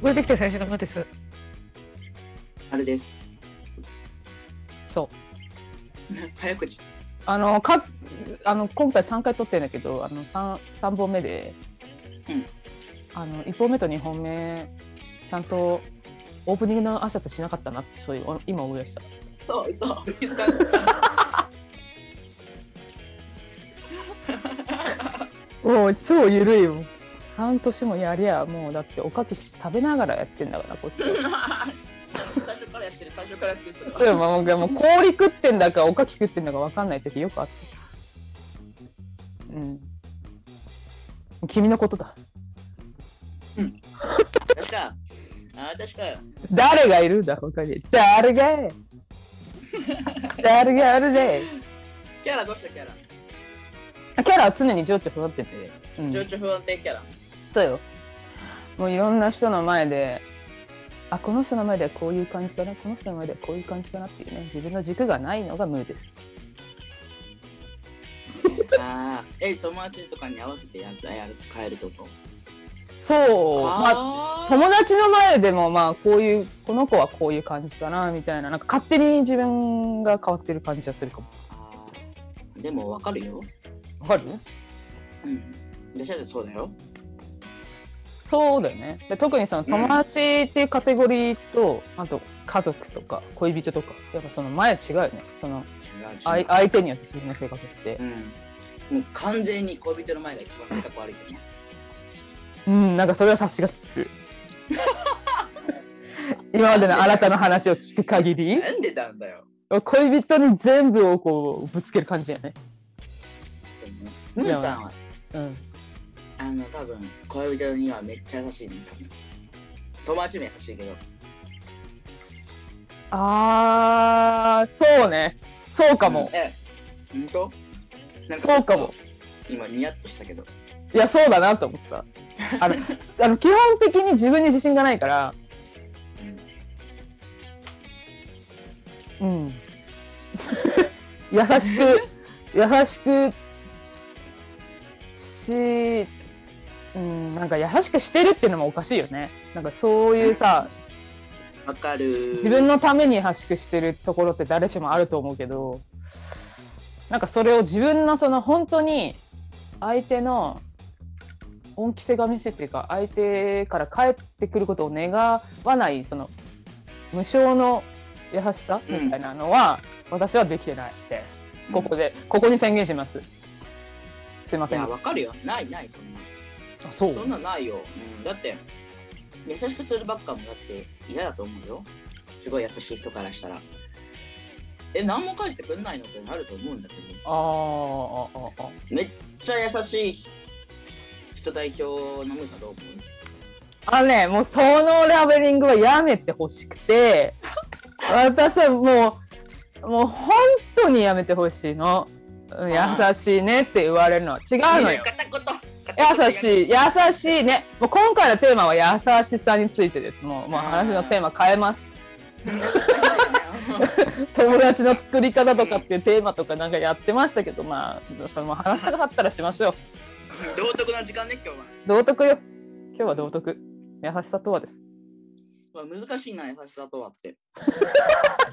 これできた最初のマです。あれです。そう。早口。あの、か、あの、今回3回撮ってんだけど、あの、三三本目で。うんあの、1本目と2本目、ちゃんと。オープニングの挨拶しなかったなって、そういう、お今思い出した。そうそう。気づかなもう超ゆるいもん。半年もやりゃ、もうだっておかきし食べながらやってんだから、こっちは。最初からやってる、最初からやってるそれは。でももうもう氷食ってんだかおかき食ってんだかわかんない時よくあった。うん。君のことだ。確か。あ、確か。誰がいるんだ他に。誰が 誰があるぜ。キャラどうしたキャラ？キャラは常に情緒不安定で。うん、情緒不安定キャラ。そうよ。もういろんな人の前で、あ、この人の前ではこういう感じかな、この人の前ではこういう感じかなっていうね、自分の軸がないのがムーです。ああ、え、友達とかに合わせてやる、やる、変えるこ？と。そう。まあ友達の前でもまあこういうこの子はこういう感じかなみたいななんか勝手に自分が変わってる感じはするかもでもわかるよ。わかる？うん。私だってそうだよ。そうだよねで特にその友達っていうカテゴリーと、あと家族とか恋人とかやっぱその前違うよねその。相相手によって自分の性格ってうん。もう完全に恋人の前が一番性格悪いけどね。うんなんかそれは察しがつく 今までのあなたの話を聞く限りなんでなんだよ。恋人に全部をこうぶつける感じだよねそうね。ムーさんは、うんあの、多分恋人にはめっちゃ優しいね、多分。友達も優しいけど。あーそうねそうかも、え、ほんとなんそうかも。今、ニヤッとしたけど。いやそうだなと思ったあの あの基本的に自分に自信がないからうん 優しく優しくしうんなんか優しくしてるっていうのもおかしいよねなんかそういうさわかる。自分のために優しくしてるところって誰しもあると思うけどなんかそれを自分のその本当に相手の恩着せがみしっていうか相手から返ってくることを願わないその無償の優しさみたいなのは、私はできてないです。ここでここに宣言します。すいません。あわかるよ。ないない、そんな。そうそんなんないよ。うん、だって、優しくするばっかもだって嫌だと思うよ。すごい優しい人からしたら。え、何も返してくんないのってなると思うんだけど、あーああああめっちゃ優しい人代表のムーさんどう思う？あのね、もうそのラベリングはやめてほしくて、私はもう、もう本当にやめてほしいの。うん優しいねって言われるのは違うのよ。片言優しい、優しいね。もう今回のテーマは優しさについてです。もうもう話のテーマ変えます。い。友達の作り方とかっていうテーマとかなんかやってましたけど、まあ、その話したかったらしましょう。道徳の時間ね、今日は。道徳よ。今日は道徳。優しさとはです。まあ難しいな、優しさとはって。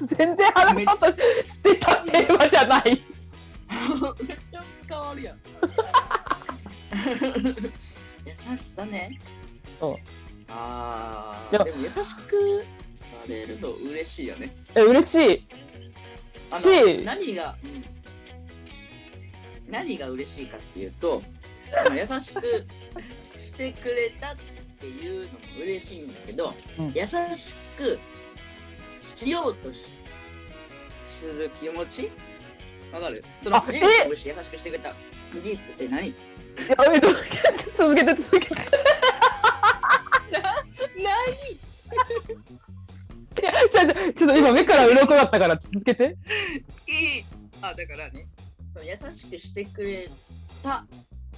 全然話そうとしてたテーマじゃない。めっちゃ変わるやん。優しさね。そう。ああ、でも優しくされると嬉しいよね。え、嬉しい。し。何が、うん何が嬉しいかっていうと、優しくしてくれたっていうのも嬉しいんだけど、うん。優しくしようとしする気持ち？わかる？そのえ？優しくしてくれた事実え何？やめとけ続けて続けて。いやちょっとちょっと今目から鱗だったから続けて。いい。あだからねその優しくしてくれた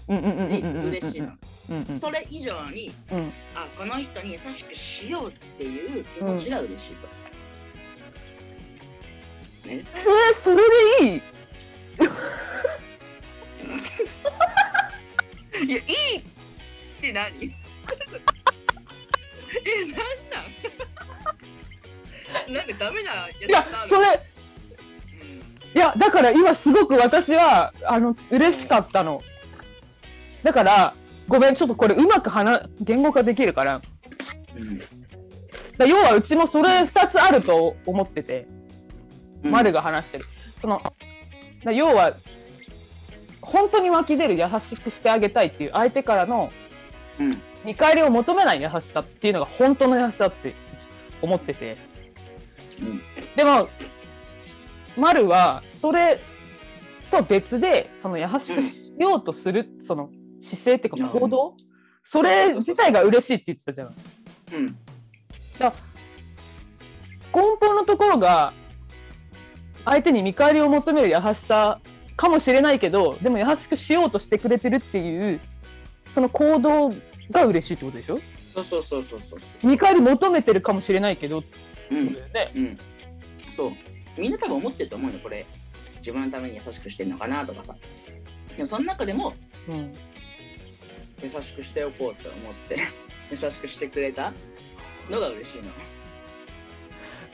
嬉しいの、うんうんそれ以上にうんあこの人に優しくしようっていう気持ちが嬉しいと、ねえー、それでいい？いやいいって何？なんなん？なんかダメなやついやそれ。いやだから今すごく私はあの嬉しかったの。だからごめんちょっとこれうまく話言語化できるから。うん。だ要はうちもそれ2つあると思ってて、うん。丸が話してる。そのだ要は本当に湧き出る優しくしてあげたいっていう相手からのうん。見返りを求めない優しさっていうのが本当の優しさって思ってて。うん。でも丸はそれと別でその優しくしようとする、その姿勢っていうか行動、それ自体が嬉しいって言ってたじゃん。うん。根本のところが相手に見返りを求める優しさかもしれないけどでも優しくしようとしてくれてるっていうその行動が嬉しいってことでしょ？そうそうそうそうそう。そう見返り求めてるかもしれないけどうん。ね。うん。そう。みんな多分思ってると思うよこれ。自分のために優しくしてるのかなとかさ。でもその中でもうん。優しくしておこうと思って 優しくしてくれたのが嬉しいの。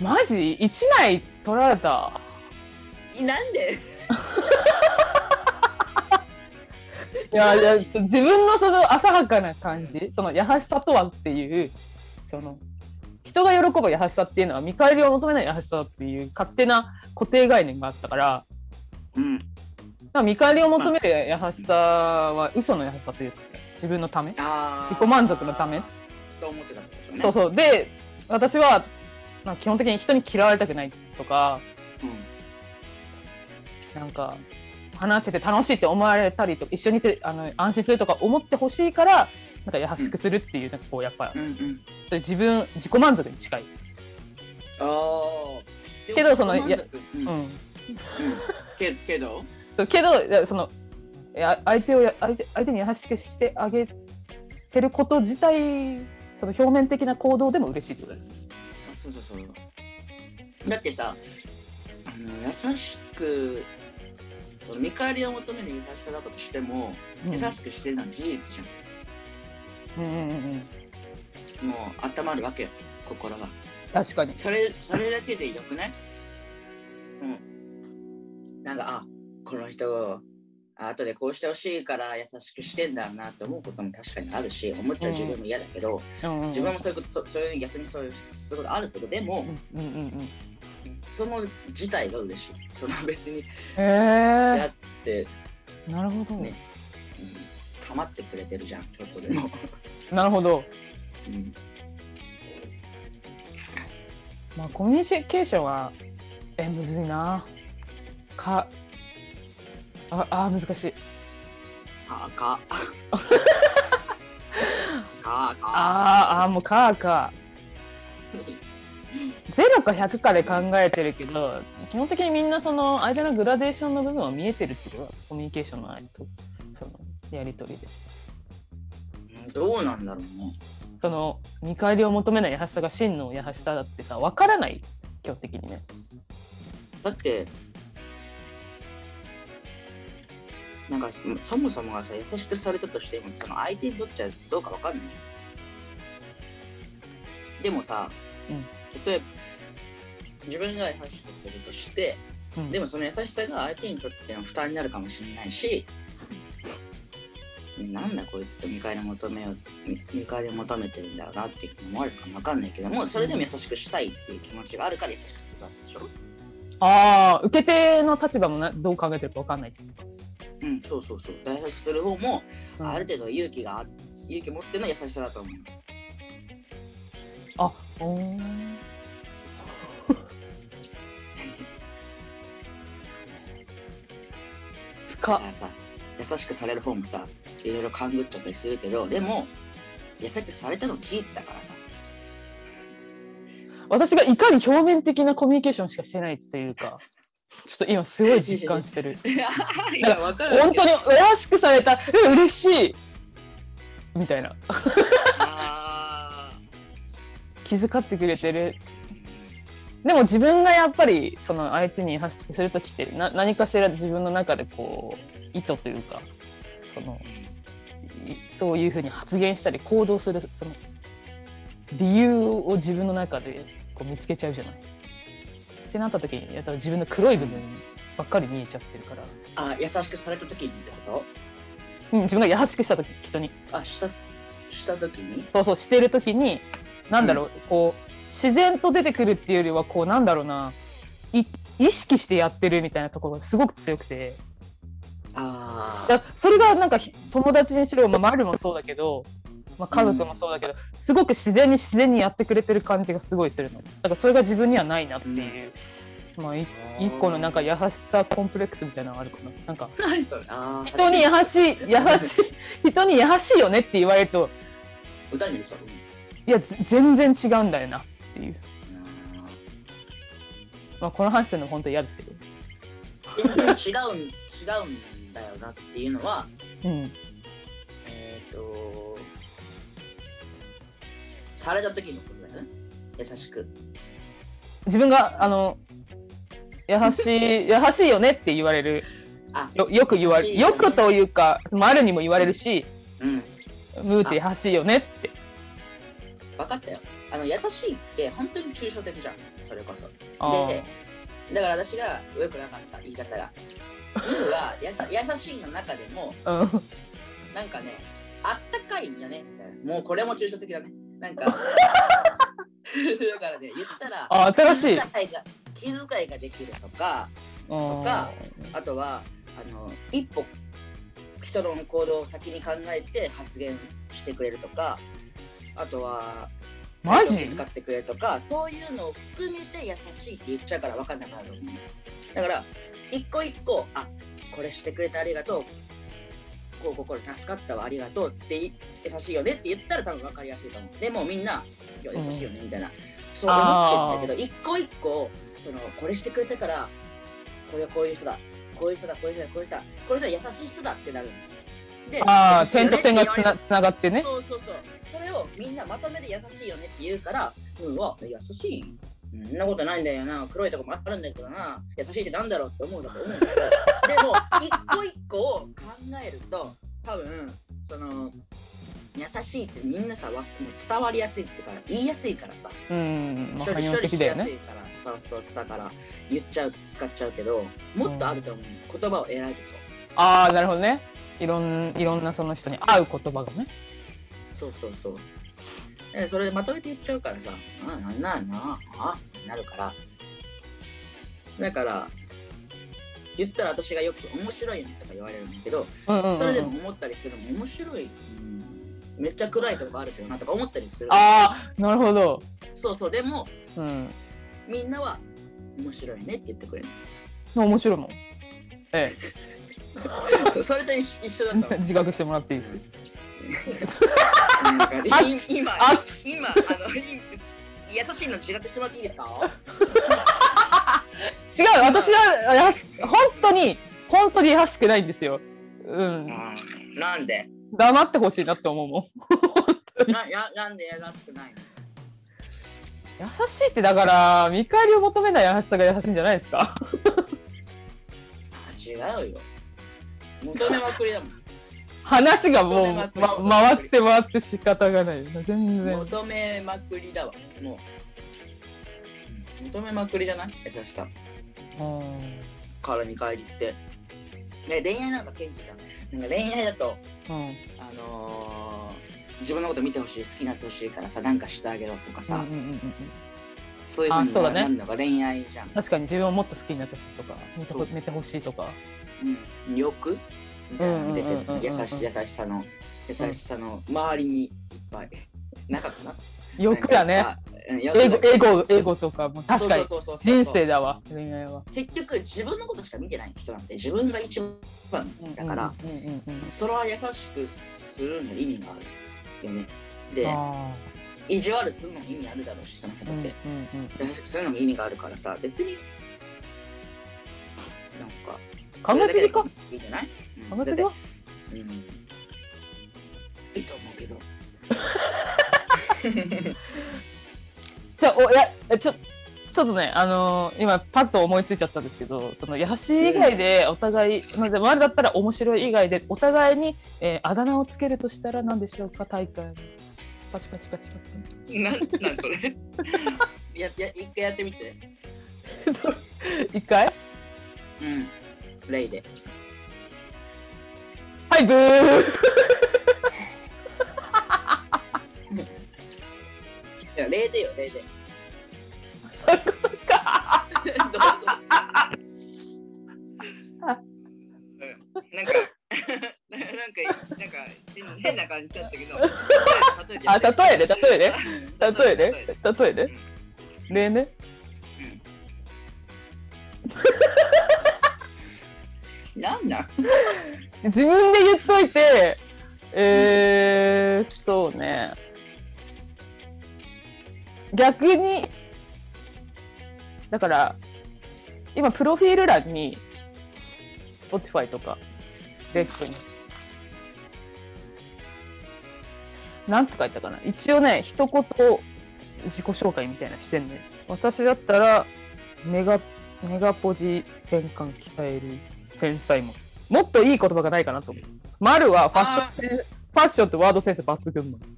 マジ？1枚取られた？なんで？いやいや自分のその浅はかな感じ？その優しさとはっていうその人が喜ぶ優しさっていうのは見返りを求めない優しさだっていう勝手な固定概念があったからうん。まあ見返りを求める優しさは嘘の優しさというか自分のため？あ自己満足のため？と思ってたってことね。そうそう。で私は、まあ、基本的に人に嫌われたくないとかうんなんか話してて楽しいって思われたりと一緒にいてあの安心するとか思ってほしいからなんか優しくするっていうなんかこうやっぱうんうん。そういう自分自己満足に近い。ああけどそのいやうん。うん。うん。けけど？けどその相手をや相手相手に優しくしてあげてること自体その表面的な行動でも嬉しいってことです。あそうそうそうだってさあの優しくその見返りを求める優しさだとしても、うん。優しくしてるのは事実じうん。うんうんうん。ゃんもう温まるわけよ心が。確かに。それそれだけでよくない？うん。なんかあこの人あ後でこうしてほしいから優しくしてんだなって思うことも確かにあるし思っちゃう自分も嫌だけど、うん。自分もそういうことそそういう逆にそういうことあるけどでも、うんうんうんうん。その自体が嬉しい。その別にへやえって、なるほど、ねうん、構ってくれてるじゃんちょっとでも、なるほど。うん、まあコミュニケーションはえむずいな。かああ難しい。あーかあーあーもうかーか 0か100かで考えてるけど基本的にみんなその相手のグラデーションの部分は見えてるってことコミュニケーションの間とそのやり取りで。うんどうなんだろうね。その見返りを求めない優しさが真の優しさだってさ分からない基本的にね。だってなんかそそもそもがさ優しくされたとしてもその相手にとっちゃどうかわかんない。じゃんでもさ、うん例えば自分が優しくするとしてうん。でもその優しさが相手にとっての負担になるかもしれないしなんだこいつと見返りを求めよう見見返りを求めてるんだろうなって思われるかもわかんないけどもそれでも優しくしたいっていう気持ちがあるから優しくするわけでしょ？ああ受け手の立場もなどう考えてるか分かんないうん、そうそうそう。優しくする方も、と、うん。ある程度勇気があ、勇気持っての優しさだと思う。あおーか。らさ、優しくされる方もさ、いろいろ勘ぐっちゃったりするけど、でも、優しくされたの事実だからさ。私がいかに表面的なコミュニケーションしかしてないっていうか ちょっと今すごい実感してる。いや、わかる本当に優しくされたうん嬉しい。みたいな。あ 気遣ってくれてるでも自分がやっぱりその相手に優しくする時ってな何かしら自分の中でこう意図というかそのいそういうふうに発言したり行動するその理由を自分の中でこう見つけちゃうじゃない。ってなった時にやっぱ自分の黒い部分ばっかり見えちゃってるから、あ優しくされた時にってこうん、自分が優しくした時人に。とあしたした時に？そうそうしてる時になんだろう、こう自然と出てくるっていうよりはこうなんだろうな。い意識してやってるみたいなところがすごく強くて。あだそれがなんかひ友達にしろ、まあ、マルもそうだけど、まあ、家族もそうだけど、すごく自然に自然にやってくれてる感じがすごいするの。だからそれが自分にはないなっていう、まあい一個のなんか優しさコンプレックスみたいなのがあるかな。なんか人に優しい優しい人に優しいよねって言われると歌にいやぜ全然違うんだよな。っていう、まあ、この話するの本当嫌ですけど。全然違うん違うんだよなっていうのはうん。えっ、とされた時のことだよね。優しく。自分があの優しい 優しいよねって言われる。あよよく言われね。よくというかマルにも言われるしうん。ムーって優しいよねって分かったよ。あの優しいって本当に抽象的じゃん。それこそ。でだから私が良くなかった言い方が。ムーはやさ 優しいの中でもうん。なんかねあったかいんよねみたいな。もうこれも抽象的だね。なんか だからね言ったらあ新しい。気遣いが気遣いができるとかとかあとはあの一歩人の行動を先に考えて発言してくれるとかあとはマジ？気遣ってくれるとかそういうのを含めて優しいって言っちゃうから分かんなくなるだから一個一個あこれしてくれてありがとう。こうこうこれ助かったわありがとうってい優しいよねって言ったら多分分かりやすいと思う。でもみんな優しいよねみたいな、そう思ってるんだけど一個一個そのこれしてくれたからこれはこういう人だこういう人だこういう人だこういう人だこういう人は優しい人だってなるでああ優しいよね点と点がつなつながってねそうそうそう。それをみんなまとめて優しいよねって言うから、うん、わ、優しい。うんそんなことないんだよな。黒いとこもあるんだけどな。優しいってなんだろうって思うだと思うんだけど。でも、一個一個を考えると、多分、その、優しいってみんなさ、わもう伝わりやすいってか、言いやすいからさ。うん一人一人しやすいから、そうそう。だから、言っちゃう、使っちゃうけど、もっとあると思う。言葉を選ぶと。ああなるほどねいろんいろんなその人に合う言葉がね。そうそうそう。えそれでまとめて言っちゃうからさ、あなんなんな。あなるから。だから、言ったら私がよく面白いよねとか言われるんだけど、うんそれでも思ったりするのも面白い、うんめっちゃ暗いとこあるけどなとか思ったりする。ああなるほど。そうそう、でもうん。みんなは面白いねって言ってくれる。面白いもん。え そうそれと一緒一緒だった。自覚してもらっていいです？なんかあい今、あ今、あの、い優しいの自覚してもらっていいですか？違う私は優し本当に本当に優しくないんですよ。うん。うんなんで？黙ってほしいなって思うもん。なやなんで優しくないの？優しいってだから見返りを求めない優しさが優しいんじゃないですか？あ違うよ。求めまくりだもん。話がもう、ま回って回って仕方がない全然求めまくりだわ。もう。うん求めまくりじゃない？優しさ。うんからに帰りって。ね、恋愛なんか謙虚じゃん。なんか恋愛だと、うんあのー自分のこと見てほしい、好きになってほしいからさ、なんかしてあげろとかさ、うんうんうんうんそういうふうになるのが恋愛じゃん。確かに自分をもっと好きになってほしいとか見てほしいとか。うん、欲みたいな出て優し優しさの優しさの周りにいっぱい。なかったな。欲だね。なんかうん欲。エゴエゴエゴとかも確かに。人生だわ恋愛は。結局自分のことしか見てない人なんて自分が一番だから、それは優しくするの意味があるよね。であ意地悪するのも意味あるだろうしその人ーうんうんうん優しくするのも意味があるからさ別になんか考えすぎか？いいんじゃない、うん。考えすぎはうん。いいと思うけど。じゃあおいやえちょちょっとねあのー今パッと思いついちゃったんですけどその優しい以外でお互い、まず前だったら面白い以外でお互いに、えーあだ名をつけるとしたら何でしょうか大会パチパチパチパチ。ななんそれ？やや一回やってみて。一回？うん。レイで。はいブー。いやレイでよレイで。そこか。どういう？ことうん。なんかなんかなんか変な感じだったけど。例えてあ例えね例えね例えね例えうん。ね例ね。なんなん 自分で言っといて。えー、そうね。逆にだから今プロフィール欄に Spotify とかレックになんて書いたかな一応ね一言自己紹介みたいなしてんね私だったらネガネガポジ変換鍛える繊細ももっといい言葉がないかなと思う。丸はファッションファッションとワードセンス抜群もん。だか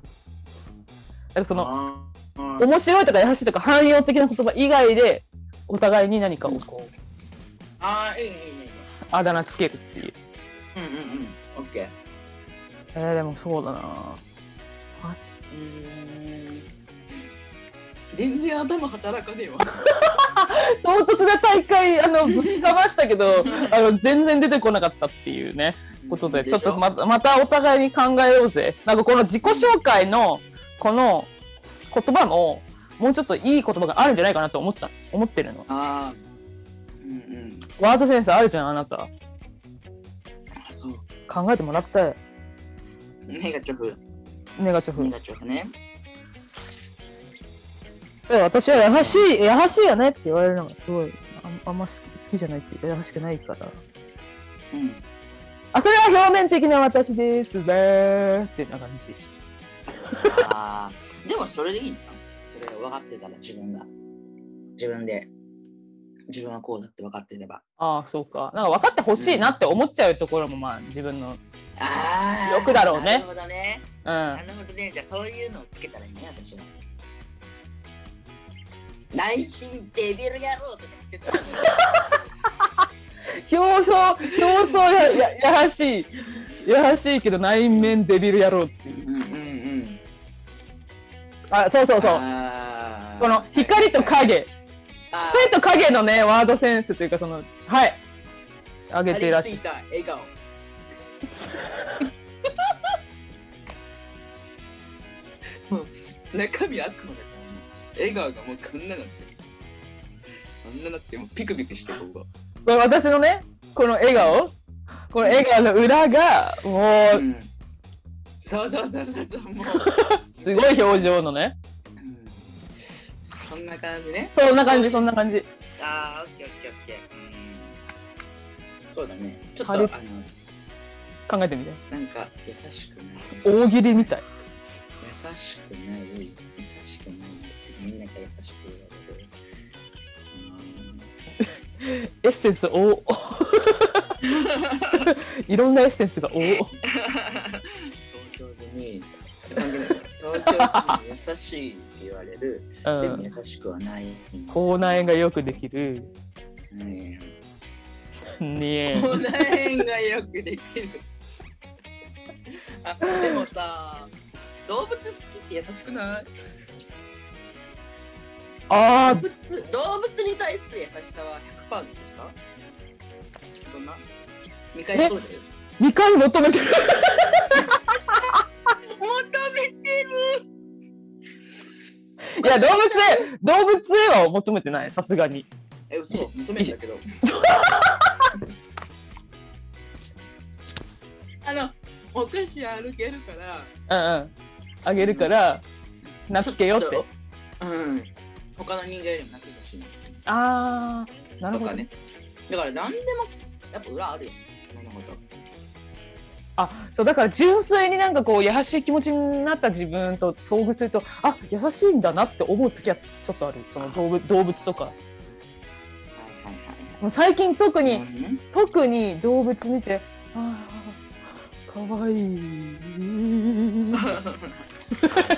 らその面白いとか優しいとか汎用的な言葉以外でお互いに何かをこうあーいいねいいねいいねあだ名つけるっていう。うんうんうんオッケーえー、でもそうだな。ファッシうーん。全然頭働かねえわ。唐突な大会あのぶちかましたけどあの全然出てこなかったっていうねことでちょっとままたお互いに考えようぜ。なんかこの自己紹介のこの言葉ももうちょっといい言葉があるんじゃないかなと思ってた。思ってるの。ああうんうん。ワードセンスあるじゃんあなた。あそう。考えてもらったよ。ネガチョフネガチョフ。ネガチョフね。で私は優しい優しいよねって言われるのがすごいああんま好き好きじゃないっていうか優しくないから。うん。あそれは表面的な私ですねってな感じ。あー。でもそれでいいんだそれ分かってたら自分が。自分で。自分はこうだって分かってれば。ああそうか。なんか分かってほしいなって思っちゃうところもまあ自分のあ欲だろうね。なるほどね。うん。なるほどね。じゃあそういうのをつけたらいいね私は。内心デビル野郎とかつけたらいいね。表層表層やや優しい。優しいけど内面デビル野郎っていう。うんうんうん。あそうそうそう。この光と影。あ光と影のねワードセンスというかそのはい。上げてらっしゃる。笑顔もう中身悪魔だからね笑顔がもうこんななってる。こんななってもうピクピクしてこここれ私のねこの笑顔この笑顔の裏がもううん。そうそうそうそうそうもう、すごい表情のね。うん、そんな感じね。そんな感じそんな感じ。ああオッケーオッケーオッケー。うん。そうだね。ちょっとあの考えてみて。なんか優しくない。大喜利みたい。優しくない。優しくない。みんなが優しく言われるエッセンス多。いろんなエッセンスが多。東京済み東京済み優しいって言われる、うん。でも優しくはない、口内炎がよくできる。ねねえ、口内炎がよくできるあでもさ動物好きって優しくない？あ動物動物に対する優しさは100%の優しさどんな？見返りどうだよあ2回求めてる。求めてる。いや動物園動物園は求めてない。さすがに。え、嘘。求めてたけど。あの、お菓子歩けるから、うんうんあげるから名付けようってうん。他の人間よりも泣けてほしいあーなな。るほどね。だから何でも、やっぱ裏あるよ。物事。あそうだから純粋になんかこう優しい気持ちになった自分と遭遇するとあ優しいんだなって思う時はちょっとあるその動物動物とか。もう最近特に、う特に動物見てああかわい。い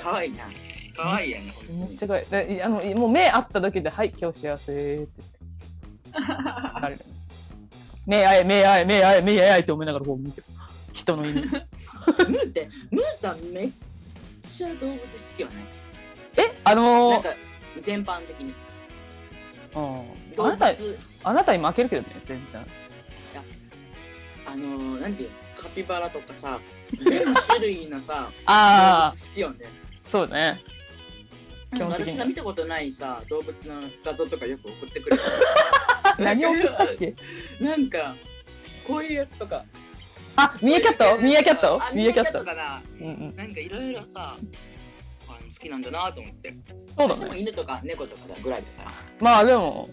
かわいいな。かわいいやね。めっちゃ可愛い。であのもう目合っただけで「はい今日幸せ」って。言ってなる目合え目合え目合え目合えって思いながらこう見てる。人の犬。ムーって、ムーさんめっちゃ動物好きよね。えあのー。なんか全般的に。うん、あなたあなたに負けるけどね全然。あのー、なんていうの？カピバラとかさ、全種類のさ、ああ動物好きよね。そうね私が見たことないさ、動物の画像とかよく送ってくるよ。何を見たっけ？なんか、こういうやつとか。あミーアキャット？ミーアキャット？あミーアキャットかな。うんうんなんかいろいろさ、好きなんだなと思って。そうだね私も犬とか猫とかぐらいだから。まあでも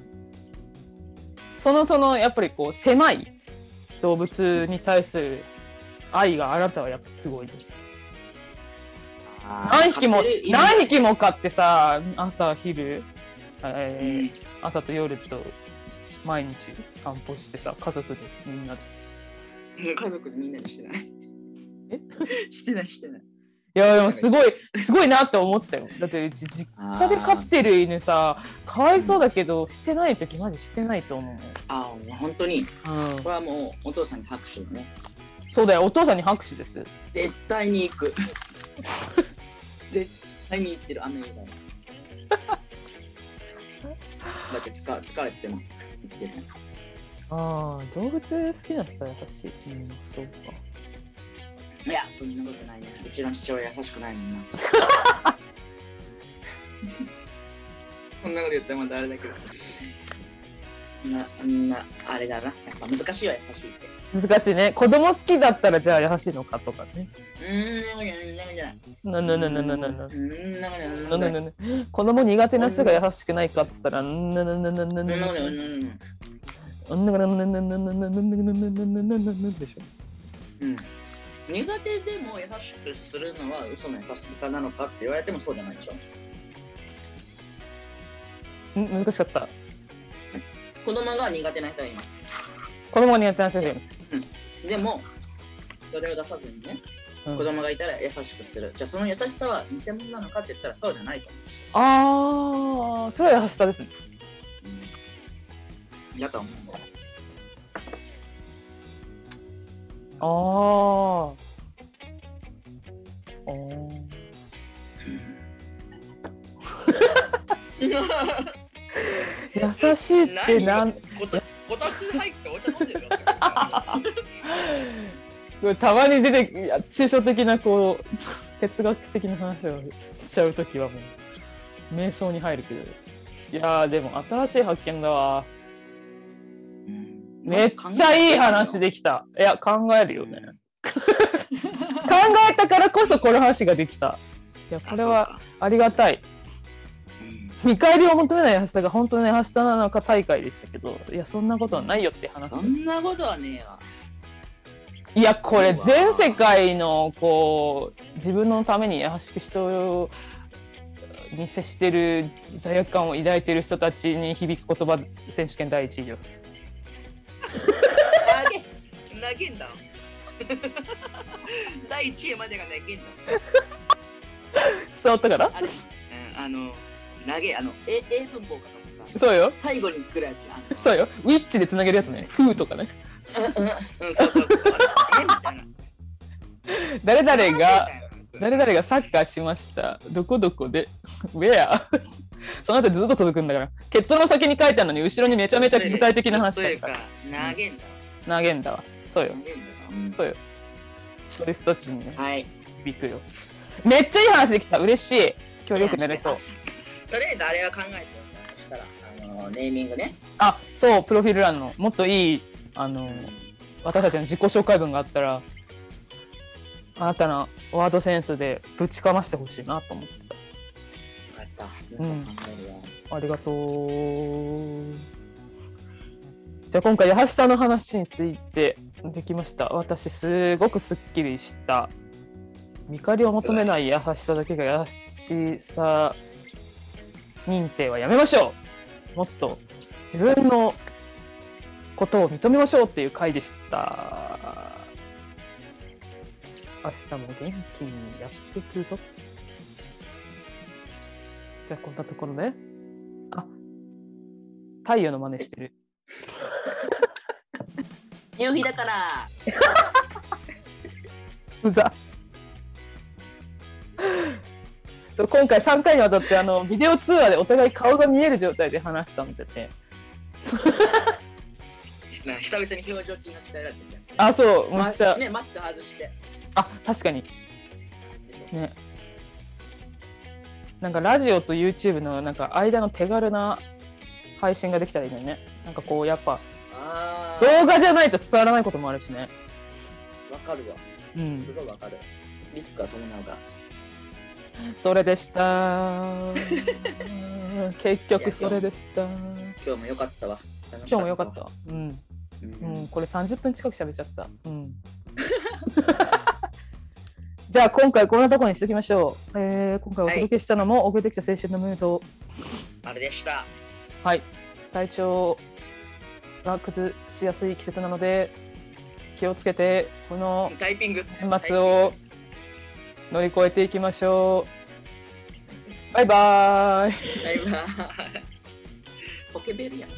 そのそのやっぱりこう狭い動物に対する愛があなたはやっぱすごいね。何匹も何匹も飼ってさ朝昼、えーうん。朝と夜と毎日散歩してさ家族でみんなで。家族でみんなでしてない。え？してないしてない。いやでもすごいすごいなって思ったよ。だってうち実家で飼ってる犬さかわいそうだけどしてない時マジしてないと思う、ああ、本当に。うん、これはもうお父さんに拍手だね。そうだよお父さんに拍手です絶対に行く。絶対に行ってる、アメリカに。だって疲疲れてても行ってるね。ああ動物好きな人は優しいうんそうかいや、そんなことないね。うちの父親優しくないもんな。そんなこと言ったらまたあれだけど。な、な、あれだな。やっぱ難しいわ、優しいって。難しいね。子供好きだったらじゃあ優しいのかとかね。うーん、なない、なない。ななな子供苦手な人が優しくないかっつったらなななななななななん。かじゃない。ななななななななななななななでしょうん。苦手でも優しくするのは嘘の優しさなのかって言われてもそうじゃないでしょ。ん。難しかった子供が苦手な人はいます。子供苦手な人がいますでも、それを出さずにね、うん子供がいたら優しくする。じゃあその優しさは偽物なのかって言ったらそうじゃないとああそれは優しさですね思う。だと思う。あああー 優しいってなん こたつ入ってお茶飲んでるよ。こ れたまに出ていや抽象的なこう哲学的な話をしちゃうときはもう瞑想に入るけど。いやーでも新しい発見だわ。めっちゃいい話できた。いや考えるよね。考えたからこそこの話ができた。いやこれはありがたい見返りを求めない優しさが本当の優しさなのか大会でしたけどいやそんなことはないよって話そんなことはねえわ。いやこれ全世界のこう自分のために優しく人に接してる罪悪感を抱いてる人たちに響く言葉選手権第一位よ投げ投げんだ。第1位までが投げんだ。伝わったからあれ、うんあの、投げ、あの、文法かと。そうよ。最後に来るやつあの そうよ。ウィッチでつなげるやつね。フーとかね。うんうん。うん、そうそうそう。あれえみたいな。誰々が誰々がサッカーしました。どこどこで。ウェアその後ずっと続くんだから。結論先に書いてあるのに後ろにめちゃめちゃ具体的な話だから、投げんだ。投げんだわ。そうよ。投げんだそうよ。そういう人たちにね。はい。響くよ。めっちゃいい話できた。嬉しい。今日よく寝れそうとりあえずあれは考えてよ。そしたら、あの、ネーミングね。あそうプロフィール欄のもっといいあの私たちの自己紹介文があったらあなたのワードセンスでぶちかましてほしいなと思って分かった。うんありがとうじゃあ今回優しさの話についてできました私すごくすっきりした見返りを求めない優しさだけが優しさ認定はやめましょうもっと自分のことを認めましょうっていう回でした明日も元気にやっていくぞじゃあこんなところで。あ太陽の真似してる。夕日だから。うざ。今回3回にわたってあのビデオ通話でお互い顔が見える状態で話したんでね。な久々に表情筋が鍛えられてるやつ。あ、そう、めまっちゃ。ね、マスク外して。あ、確かに。ね。なんかラジオと YouTube のなんか間の手軽な配信ができたらいいのにね。なんかこうやっぱ。動画じゃないと伝わらないこともあるしね。わかるわ。うん。すごいわかる。リスクは伴うが。それでした。結局それでした。今日も良かったわ。今日もよかったわ。。うん。ううんん、これ30分近く喋っちゃった。うん。じゃあ今回こんなところにしておきましょう。えー、今回お届けしたのも、遅れてきた青春のムード。あれでした。はい。体調が崩しやすい季節なので、気をつけて、このタイピング。年末を乗り越えていきましょう。バイバーイ。バイバイ。ポケベルやん。